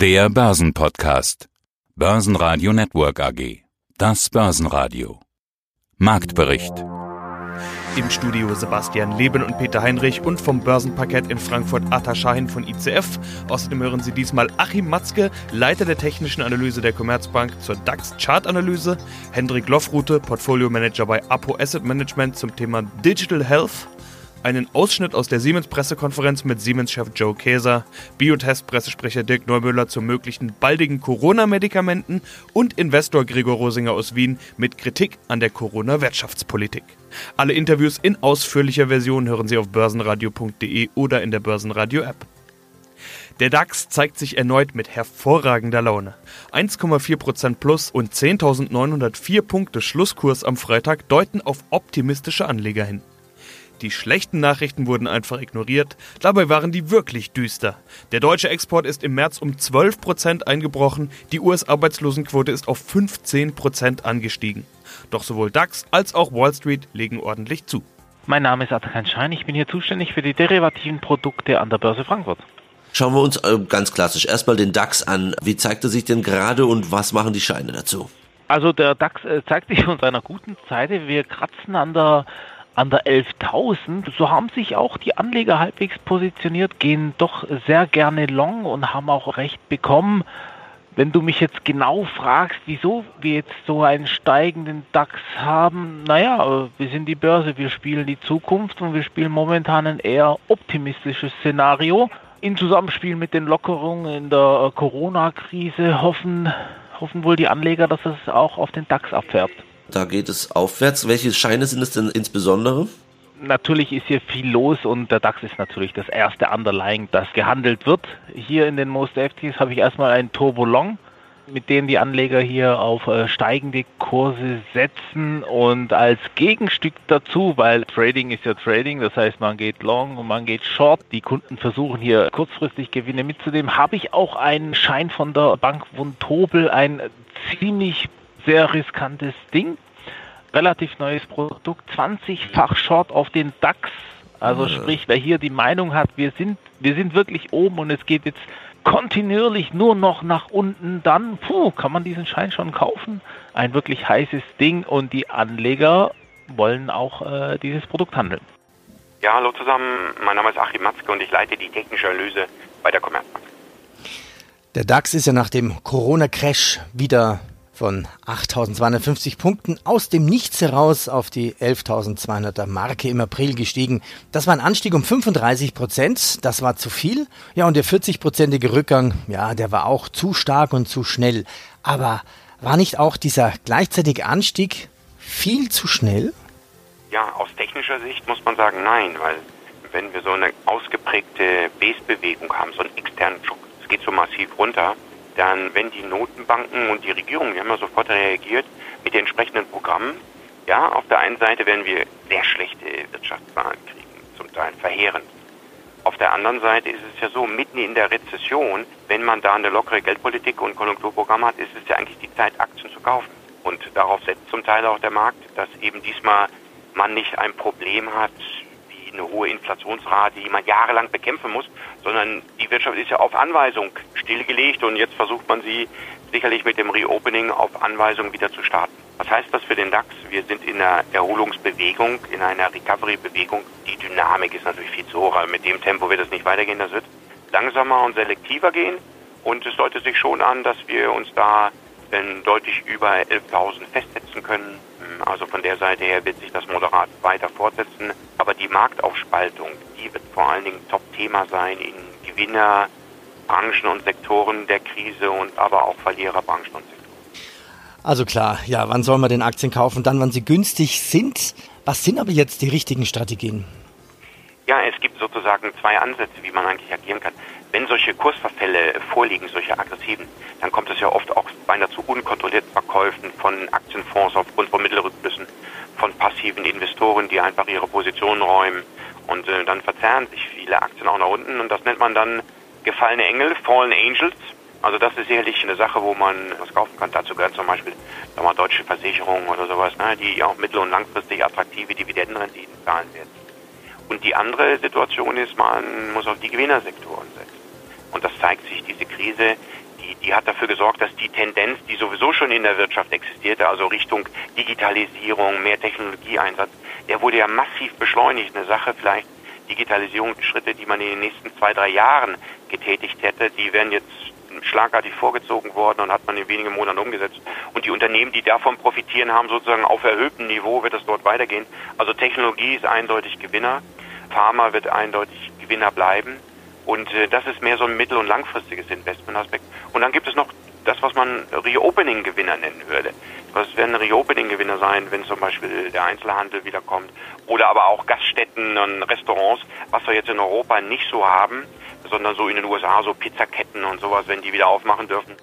Der Börsenpodcast. Börsenradio Network AG. Das Börsenradio. Marktbericht. Im Studio Sebastian Leben und Peter Heinrich und vom Börsenparkett in Frankfurt Atta Shahin von ICF. Außerdem hören Sie diesmal Achim Matzke, Leiter der technischen Analyse der Commerzbank zur DAX-Chartanalyse, Hendrik Loffrute, Portfolio-Manager bei Apo Asset Management zum Thema Digital Health einen Ausschnitt aus der Siemens-Pressekonferenz mit Siemens-Chef Joe Käser, Biotest-Pressesprecher Dirk Neumüller zu möglichen baldigen Corona-Medikamenten und Investor Gregor Rosinger aus Wien mit Kritik an der Corona-Wirtschaftspolitik. Alle Interviews in ausführlicher Version hören Sie auf börsenradio.de oder in der Börsenradio-App. Der DAX zeigt sich erneut mit hervorragender Laune. 1,4% plus und 10.904 Punkte Schlusskurs am Freitag deuten auf optimistische Anleger hin. Die schlechten Nachrichten wurden einfach ignoriert, dabei waren die wirklich düster. Der deutsche Export ist im März um 12% eingebrochen, die US-Arbeitslosenquote ist auf 15% angestiegen. Doch sowohl DAX als auch Wall Street legen ordentlich zu. Mein Name ist Atakan Schein, ich bin hier zuständig für die derivativen Produkte an der Börse Frankfurt. Schauen wir uns äh, ganz klassisch erstmal den DAX an. Wie zeigt er sich denn gerade und was machen die Scheine dazu? Also der DAX äh, zeigt sich von seiner guten Seite. Wir kratzen an der an der 11.000. So haben sich auch die Anleger halbwegs positioniert, gehen doch sehr gerne long und haben auch recht bekommen. Wenn du mich jetzt genau fragst, wieso wir jetzt so einen steigenden DAX haben, naja, wir sind die Börse, wir spielen die Zukunft und wir spielen momentan ein eher optimistisches Szenario. In Zusammenspiel mit den Lockerungen in der Corona-Krise hoffen, hoffen wohl die Anleger, dass es auch auf den DAX abfärbt. Da geht es aufwärts. Welche Scheine sind es denn insbesondere? Natürlich ist hier viel los und der DAX ist natürlich das erste Underlying, das gehandelt wird. Hier in den Most FTs habe ich erstmal einen Turbo Long, mit dem die Anleger hier auf äh, steigende Kurse setzen und als Gegenstück dazu, weil Trading ist ja Trading, das heißt man geht long und man geht short. Die Kunden versuchen hier kurzfristig Gewinne mitzunehmen. Habe ich auch einen Schein von der Bank Vontobel, ein ziemlich sehr riskantes Ding. Relativ neues Produkt, 20-fach Short auf den DAX. Also ja. sprich, wer hier die Meinung hat, wir sind, wir sind wirklich oben und es geht jetzt kontinuierlich nur noch nach unten, dann puh, kann man diesen Schein schon kaufen. Ein wirklich heißes Ding und die Anleger wollen auch äh, dieses Produkt handeln. Ja, hallo zusammen. Mein Name ist Achim Matzke und ich leite die technische Analyse bei der Commerzbank. Der DAX ist ja nach dem Corona-Crash wieder von 8.250 Punkten aus dem Nichts heraus auf die 11.200er Marke im April gestiegen. Das war ein Anstieg um 35 Prozent, das war zu viel. Ja, und der 40-prozentige Rückgang, ja, der war auch zu stark und zu schnell. Aber war nicht auch dieser gleichzeitige Anstieg viel zu schnell? Ja, aus technischer Sicht muss man sagen, nein, weil wenn wir so eine ausgeprägte Base-Bewegung haben, so einen externen Schock, es geht so massiv runter, dann, wenn die Notenbanken und die Regierung, die haben ja sofort reagiert mit den entsprechenden Programmen, ja, auf der einen Seite werden wir sehr schlechte Wirtschaftszahlen kriegen, zum Teil verheerend. Auf der anderen Seite ist es ja so, mitten in der Rezession, wenn man da eine lockere Geldpolitik und Konjunkturprogramm hat, ist es ja eigentlich die Zeit, Aktien zu kaufen. Und darauf setzt zum Teil auch der Markt, dass eben diesmal man nicht ein Problem hat, eine hohe Inflationsrate, die man jahrelang bekämpfen muss, sondern die Wirtschaft ist ja auf Anweisung stillgelegt und jetzt versucht man sie sicherlich mit dem Reopening auf Anweisung wieder zu starten. Was heißt das für den DAX? Wir sind in einer Erholungsbewegung, in einer Recovery-Bewegung. Die Dynamik ist natürlich viel zu hoch, aber mit dem Tempo wird es nicht weitergehen. Das wird langsamer und selektiver gehen. Und es deutet sich schon an, dass wir uns da deutlich über 11.000 festsetzen können. Also von der Seite her wird sich das moderat weiter fortsetzen. Aber die Marktaufspaltung, die wird vor allen Dingen Top-Thema sein in Gewinnerbranchen und Sektoren der Krise und aber auch Verliererbranchen und Sektoren. Also klar, ja, wann soll man den Aktien kaufen? Dann, wann sie günstig sind. Was sind aber jetzt die richtigen Strategien? Ja, es gibt sozusagen zwei Ansätze, wie man eigentlich agieren kann. Wenn solche Kursverfälle vorliegen, solche aggressiven, dann kommt es ja oft auch beinahe zu unkontrollierten Verkäufen von Aktienfonds aufgrund von Mittelrückflüssen, von passiven Investoren, die einfach ihre Positionen räumen. Und äh, dann verzerren sich viele Aktien auch nach unten und das nennt man dann gefallene Engel, Fallen Angels. Also das ist sicherlich eine Sache, wo man was kaufen kann. Dazu gehören zum Beispiel wir, deutsche Versicherungen oder sowas, ne, die auch mittel- und langfristig attraktive Dividendenrenditen zahlen werden. Und die andere Situation ist, man muss auf die Gewinnersektoren setzen. Und das zeigt sich, diese Krise, die, die hat dafür gesorgt, dass die Tendenz, die sowieso schon in der Wirtschaft existierte, also Richtung Digitalisierung, mehr Technologieeinsatz, der wurde ja massiv beschleunigt. Eine Sache vielleicht, Digitalisierungsschritte, die man in den nächsten zwei, drei Jahren getätigt hätte, die werden jetzt schlagartig vorgezogen worden und hat man in wenigen Monaten umgesetzt. Und die Unternehmen, die davon profitieren, haben sozusagen auf erhöhtem Niveau, wird es dort weitergehen. Also Technologie ist eindeutig Gewinner, Pharma wird eindeutig Gewinner bleiben. Und äh, das ist mehr so ein mittel- und langfristiges Investmentaspekt. Und dann gibt es noch das, was man Reopening-Gewinner nennen würde. Was werden Reopening-Gewinner sein, wenn zum Beispiel der Einzelhandel wiederkommt oder aber auch Gaststätten und Restaurants, was wir jetzt in Europa nicht so haben, sondern so in den USA so Pizzaketten und sowas, wenn die wieder aufmachen dürfen.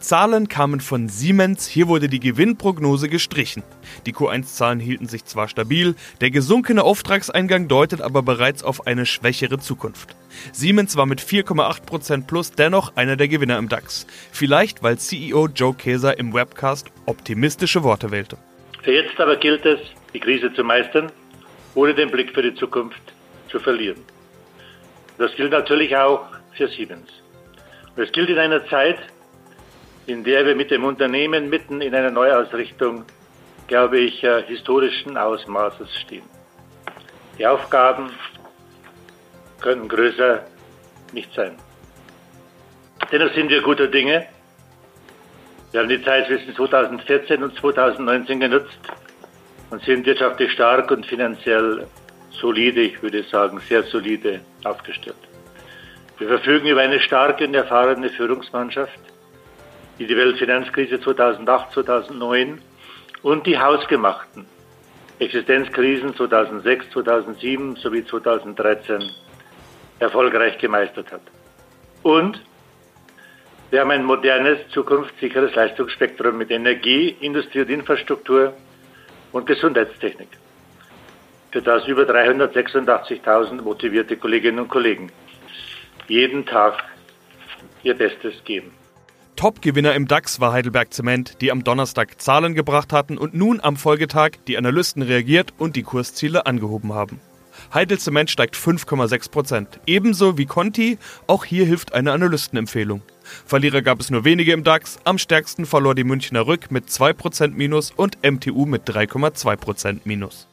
Zahlen kamen von Siemens, hier wurde die Gewinnprognose gestrichen. Die Q1-Zahlen hielten sich zwar stabil, der gesunkene Auftragseingang deutet aber bereits auf eine schwächere Zukunft. Siemens war mit 4,8% plus dennoch einer der Gewinner im DAX. Vielleicht, weil CEO Joe Keser im Webcast optimistische Worte wählte. Für jetzt aber gilt es, die Krise zu meistern, ohne den Blick für die Zukunft zu verlieren. Das gilt natürlich auch für Siemens. Und es gilt in einer Zeit, in der wir mit dem Unternehmen mitten in einer Neuausrichtung, glaube ich, äh, historischen Ausmaßes stehen. Die Aufgaben können größer nicht sein. Dennoch sind wir guter Dinge. Wir haben die Zeit zwischen 2014 und 2019 genutzt und sind wirtschaftlich stark und finanziell solide, ich würde sagen, sehr solide aufgestellt. Wir verfügen über eine starke und erfahrene Führungsmannschaft, die die Weltfinanzkrise 2008, 2009 und die hausgemachten Existenzkrisen 2006, 2007 sowie 2013 erfolgreich gemeistert hat. Und wir haben ein modernes, zukunftssicheres Leistungsspektrum mit Energie, Industrie und Infrastruktur und Gesundheitstechnik, für das über 386.000 motivierte Kolleginnen und Kollegen jeden Tag ihr Bestes geben. Top-Gewinner im DAX war Heidelberg Zement, die am Donnerstag Zahlen gebracht hatten und nun am Folgetag die Analysten reagiert und die Kursziele angehoben haben. Heidel Zement steigt 5,6 Prozent. Ebenso wie Conti, auch hier hilft eine Analystenempfehlung. Verlierer gab es nur wenige im DAX. Am stärksten verlor die Münchner Rück mit 2% Minus und MTU mit 3,2% Minus.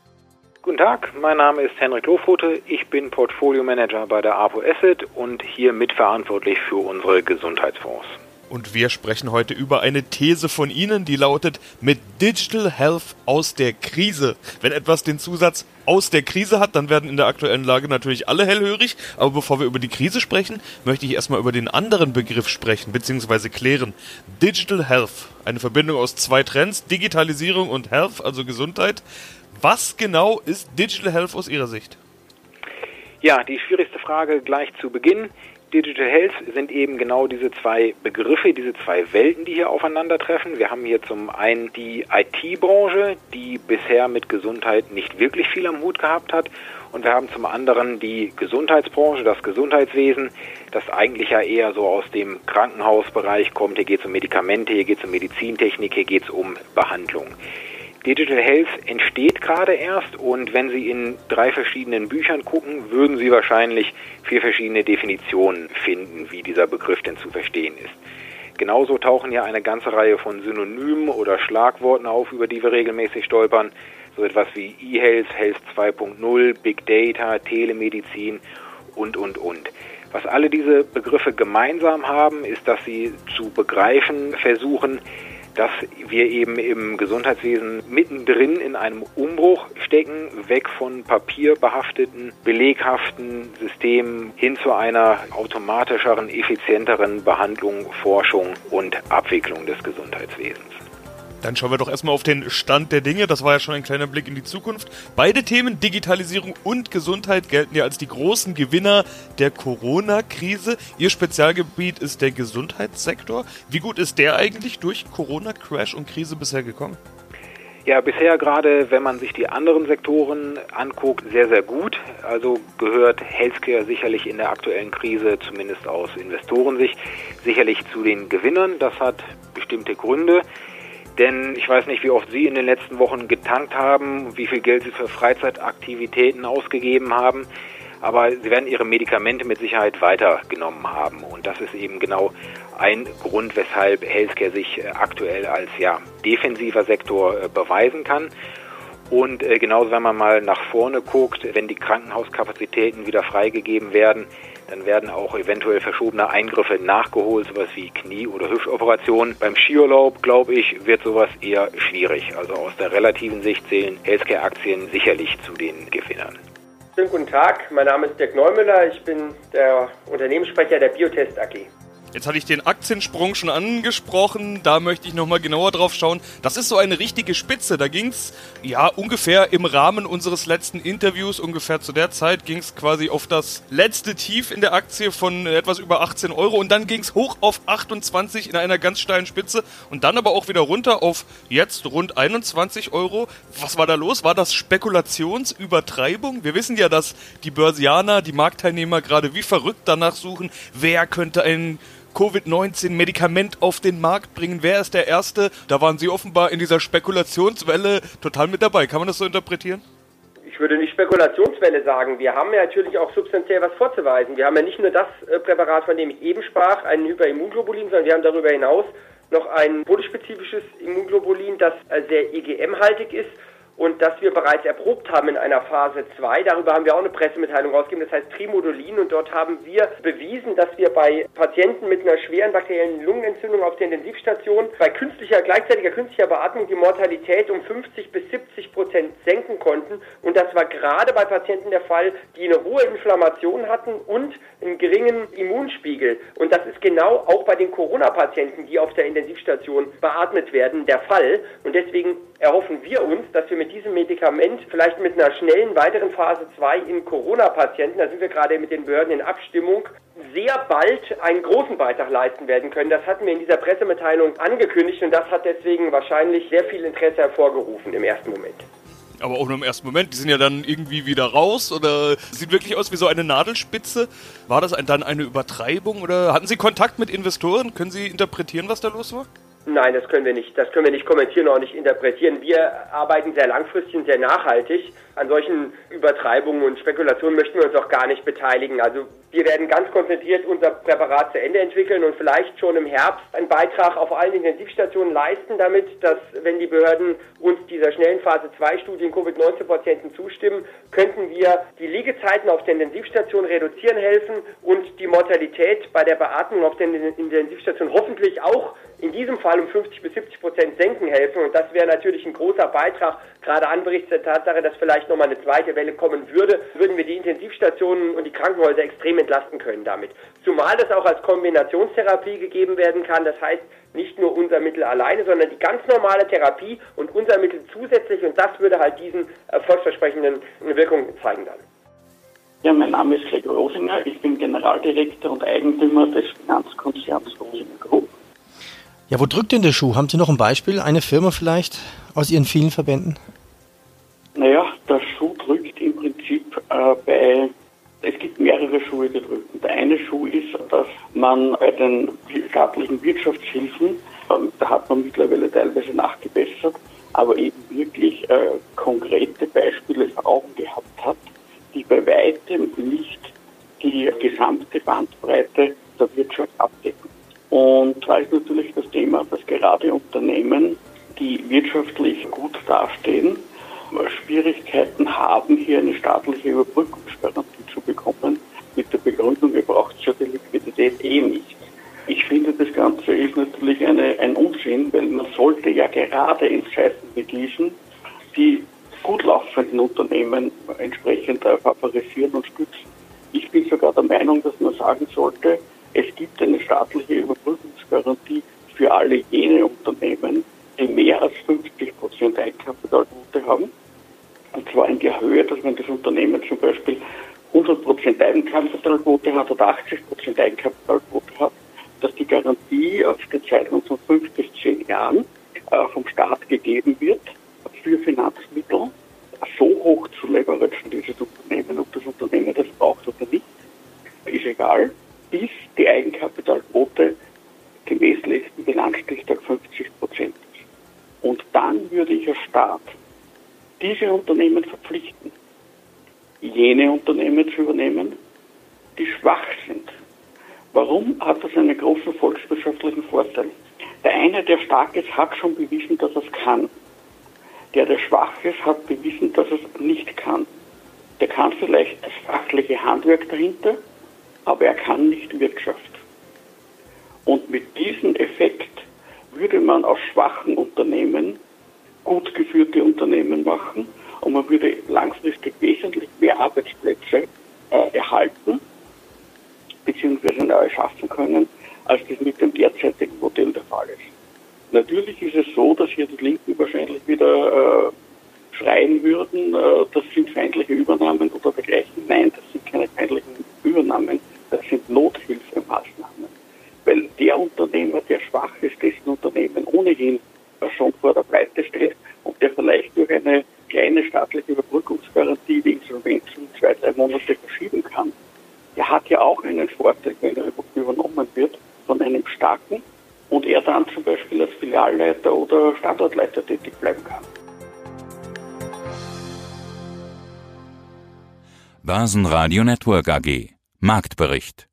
Guten Tag, mein Name ist Henrik Lohfote. Ich bin Portfolio Manager bei der APO Asset und hier mitverantwortlich für unsere Gesundheitsfonds. Und wir sprechen heute über eine These von Ihnen, die lautet mit Digital Health aus der Krise. Wenn etwas den Zusatz aus der Krise hat, dann werden in der aktuellen Lage natürlich alle hellhörig. Aber bevor wir über die Krise sprechen, möchte ich erstmal über den anderen Begriff sprechen, beziehungsweise klären. Digital Health. Eine Verbindung aus zwei Trends, Digitalisierung und Health, also Gesundheit. Was genau ist Digital Health aus Ihrer Sicht? Ja, die schwierigste Frage gleich zu Beginn. Digital Health sind eben genau diese zwei Begriffe, diese zwei Welten, die hier aufeinandertreffen. Wir haben hier zum einen die IT-Branche, die bisher mit Gesundheit nicht wirklich viel am Hut gehabt hat. Und wir haben zum anderen die Gesundheitsbranche, das Gesundheitswesen, das eigentlich ja eher so aus dem Krankenhausbereich kommt. Hier geht es um Medikamente, hier geht es um Medizintechnik, hier geht es um Behandlung. Digital Health entsteht gerade erst und wenn Sie in drei verschiedenen Büchern gucken, würden Sie wahrscheinlich vier verschiedene Definitionen finden, wie dieser Begriff denn zu verstehen ist. Genauso tauchen hier eine ganze Reihe von Synonymen oder Schlagworten auf, über die wir regelmäßig stolpern. So etwas wie E-Health, Health 2.0, Big Data, Telemedizin und, und, und. Was alle diese Begriffe gemeinsam haben, ist, dass sie zu begreifen versuchen, dass wir eben im Gesundheitswesen mittendrin in einem Umbruch stecken, weg von papierbehafteten, beleghaften Systemen hin zu einer automatischeren, effizienteren Behandlung, Forschung und Abwicklung des Gesundheitswesens. Dann schauen wir doch erstmal auf den Stand der Dinge. Das war ja schon ein kleiner Blick in die Zukunft. Beide Themen, Digitalisierung und Gesundheit, gelten ja als die großen Gewinner der Corona-Krise. Ihr Spezialgebiet ist der Gesundheitssektor. Wie gut ist der eigentlich durch Corona-Crash und Krise bisher gekommen? Ja, bisher gerade, wenn man sich die anderen Sektoren anguckt, sehr, sehr gut. Also gehört Healthcare sicherlich in der aktuellen Krise, zumindest aus Investorensicht, sicherlich zu den Gewinnern. Das hat bestimmte Gründe. Denn ich weiß nicht, wie oft Sie in den letzten Wochen getankt haben, wie viel Geld Sie für Freizeitaktivitäten ausgegeben haben. aber sie werden ihre Medikamente mit Sicherheit weitergenommen haben. Und das ist eben genau ein Grund, weshalb Healthcare sich äh, aktuell als ja, defensiver Sektor äh, beweisen kann. Und äh, genauso, wenn man mal nach vorne guckt, wenn die Krankenhauskapazitäten wieder freigegeben werden, dann werden auch eventuell verschobene Eingriffe nachgeholt, sowas wie Knie- oder Hüftoperationen. Beim Skiurlaub, glaube ich, wird sowas eher schwierig. Also aus der relativen Sicht zählen Healthcare-Aktien sicherlich zu den Gewinnern. Schönen guten Tag, mein Name ist Dirk Neumüller, ich bin der Unternehmenssprecher der Biotest AG. Jetzt hatte ich den Aktiensprung schon angesprochen, da möchte ich nochmal genauer drauf schauen. Das ist so eine richtige Spitze, da ging es ja ungefähr im Rahmen unseres letzten Interviews, ungefähr zu der Zeit, ging es quasi auf das letzte Tief in der Aktie von etwas über 18 Euro und dann ging es hoch auf 28 in einer ganz steilen Spitze und dann aber auch wieder runter auf jetzt rund 21 Euro. Was war da los? War das Spekulationsübertreibung? Wir wissen ja, dass die Börsianer, die Marktteilnehmer gerade wie verrückt danach suchen, wer könnte ein Covid-19-Medikament auf den Markt bringen. Wer ist der Erste? Da waren Sie offenbar in dieser Spekulationswelle total mit dabei. Kann man das so interpretieren? Ich würde nicht Spekulationswelle sagen. Wir haben ja natürlich auch substanziell was vorzuweisen. Wir haben ja nicht nur das äh, Präparat, von dem ich eben sprach, ein Hyperimmunglobulin, sondern wir haben darüber hinaus noch ein bodenspezifisches Immunglobulin, das äh, sehr IgM-haltig ist und das wir bereits erprobt haben in einer Phase 2. Darüber haben wir auch eine Pressemitteilung rausgegeben, das heißt Trimodulin. Und dort haben wir bewiesen, dass wir bei Patienten mit einer schweren bakteriellen Lungenentzündung auf der Intensivstation bei künstlicher, gleichzeitiger künstlicher Beatmung die Mortalität um 50 bis 70 Prozent senken konnten. Und das war gerade bei Patienten der Fall, die eine hohe Inflammation hatten und einen geringen Immunspiegel. Und das ist genau auch bei den Corona-Patienten, die auf der Intensivstation beatmet werden, der Fall. Und deswegen erhoffen wir uns, dass wir mit diesem Medikament vielleicht mit einer schnellen weiteren Phase 2 in Corona-Patienten, da sind wir gerade mit den Behörden in Abstimmung, sehr bald einen großen Beitrag leisten werden können. Das hatten wir in dieser Pressemitteilung angekündigt und das hat deswegen wahrscheinlich sehr viel Interesse hervorgerufen im ersten Moment. Aber auch nur im ersten Moment, die sind ja dann irgendwie wieder raus oder sieht wirklich aus wie so eine Nadelspitze. War das dann eine Übertreibung oder hatten Sie Kontakt mit Investoren? Können Sie interpretieren, was da los war? Nein, das können wir nicht. Das können wir nicht kommentieren, auch nicht interpretieren. Wir arbeiten sehr langfristig und sehr nachhaltig. An solchen Übertreibungen und Spekulationen möchten wir uns auch gar nicht beteiligen. Also wir werden ganz konzentriert unser Präparat zu Ende entwickeln und vielleicht schon im Herbst einen Beitrag auf allen Intensivstationen leisten, damit, dass wenn die Behörden uns dieser schnellen Phase 2 Studien Covid-19-Patienten zustimmen, könnten wir die Liegezeiten auf der Intensivstation reduzieren helfen und die Mortalität bei der Beatmung auf der Intensivstation hoffentlich auch in diesem Fall um 50 bis 70 Prozent senken helfen. Und das wäre natürlich ein großer Beitrag, gerade angesichts der Tatsache, dass vielleicht nochmal eine zweite Welle kommen würde, würden wir die Intensivstationen und die Krankenhäuser extrem entlasten können damit. Zumal das auch als Kombinationstherapie gegeben werden kann. Das heißt, nicht nur unser Mittel alleine, sondern die ganz normale Therapie und unser Mittel zusätzlich. Und das würde halt diesen erfolgsversprechenden Wirkungen zeigen dann. Ja, mein Name ist Gregor Rosinger. Ich bin Generaldirektor und Eigentümer des Finanzkonzerns Rosinger. Ja, wo drückt denn der Schuh? Haben Sie noch ein Beispiel? Eine Firma vielleicht aus Ihren vielen Verbänden? Naja, der Schuh drückt im Prinzip äh, bei, es gibt mehrere Schuhe, die drücken. Der eine Schuh ist, dass man bei den staatlichen Wirtschaftshilfen, äh, da hat man mittlerweile teilweise nachgebessert, aber eben wirklich äh, konkrete Beispiele vor Augen gehabt hat, die bei weitem nicht die gesamte Bandbreite der Wirtschaft abdecken. Und da ist natürlich das Thema, dass gerade Unternehmen, die wirtschaftlich gut dastehen, Schwierigkeiten haben, hier eine staatliche Überbrückungsgarantie zu bekommen, mit der Begründung, ihr braucht ja die Liquidität eh nicht. Ich finde, das Ganze ist natürlich eine, ein Unsinn, weil man sollte ja gerade in Zeiten wie diesen die gut laufenden Unternehmen entsprechend favorisieren und stützen. Ich bin sogar der Meinung, dass man sagen sollte, es gibt eine staatliche Überbrückungsgarantie für alle jene Unternehmen, die mehr als 50 Prozent Eigenkapitalquote haben. Und zwar in der Höhe, dass wenn das Unternehmen zum Beispiel 100 Prozent Eigenkapitalquote hat oder 80 Prozent Eigenkapitalquote hat, dass die Garantie auf den Zeitraum von fünf bis zehn Jahren äh, vom Staat gegeben wird für Finanzmittel, so hoch zu leveragen, dieses Unternehmen, ob das Unternehmen das braucht oder nicht, ist egal bis die Eigenkapitalquote gemäß letzten Bilanzstichtag 50 Prozent ist. Und dann würde ich als Staat diese Unternehmen verpflichten, jene Unternehmen zu übernehmen, die schwach sind. Warum hat das einen großen volkswirtschaftlichen Vorteil? Der eine, der stark ist, hat schon bewiesen, dass er es kann. Der, der schwach ist, hat bewiesen, dass er es nicht kann. Der kann vielleicht das fachliche Handwerk dahinter, aber er kann nicht Wirtschaft. Und mit diesem Effekt würde man aus schwachen Unternehmen gut geführte Unternehmen machen und man würde langfristig wesentlich mehr Arbeitsplätze äh, erhalten bzw. neu schaffen können, als das mit dem derzeitigen Modell der Fall ist. Natürlich ist es so, dass hier die Linken wahrscheinlich wieder äh, schreien würden, äh, das sind feindliche Übernahmen oder dergleichen. Nein, das sind keine feindlichen Übernahmen, das sind Nothilfemaßnahmen. Weil der Unternehmer, der schwach ist, dessen Unternehmen ohnehin schon vor der Pleite steht und der vielleicht durch eine kleine staatliche Überbrückungsgarantie die Insolvenz um zwei, drei Monate verschieben kann, der hat ja auch einen Vorteil, wenn er übernommen wird von einem starken und er dann zum Beispiel als Filialleiter oder Standortleiter tätig bleiben kann. Börsenradio Network AG Marktbericht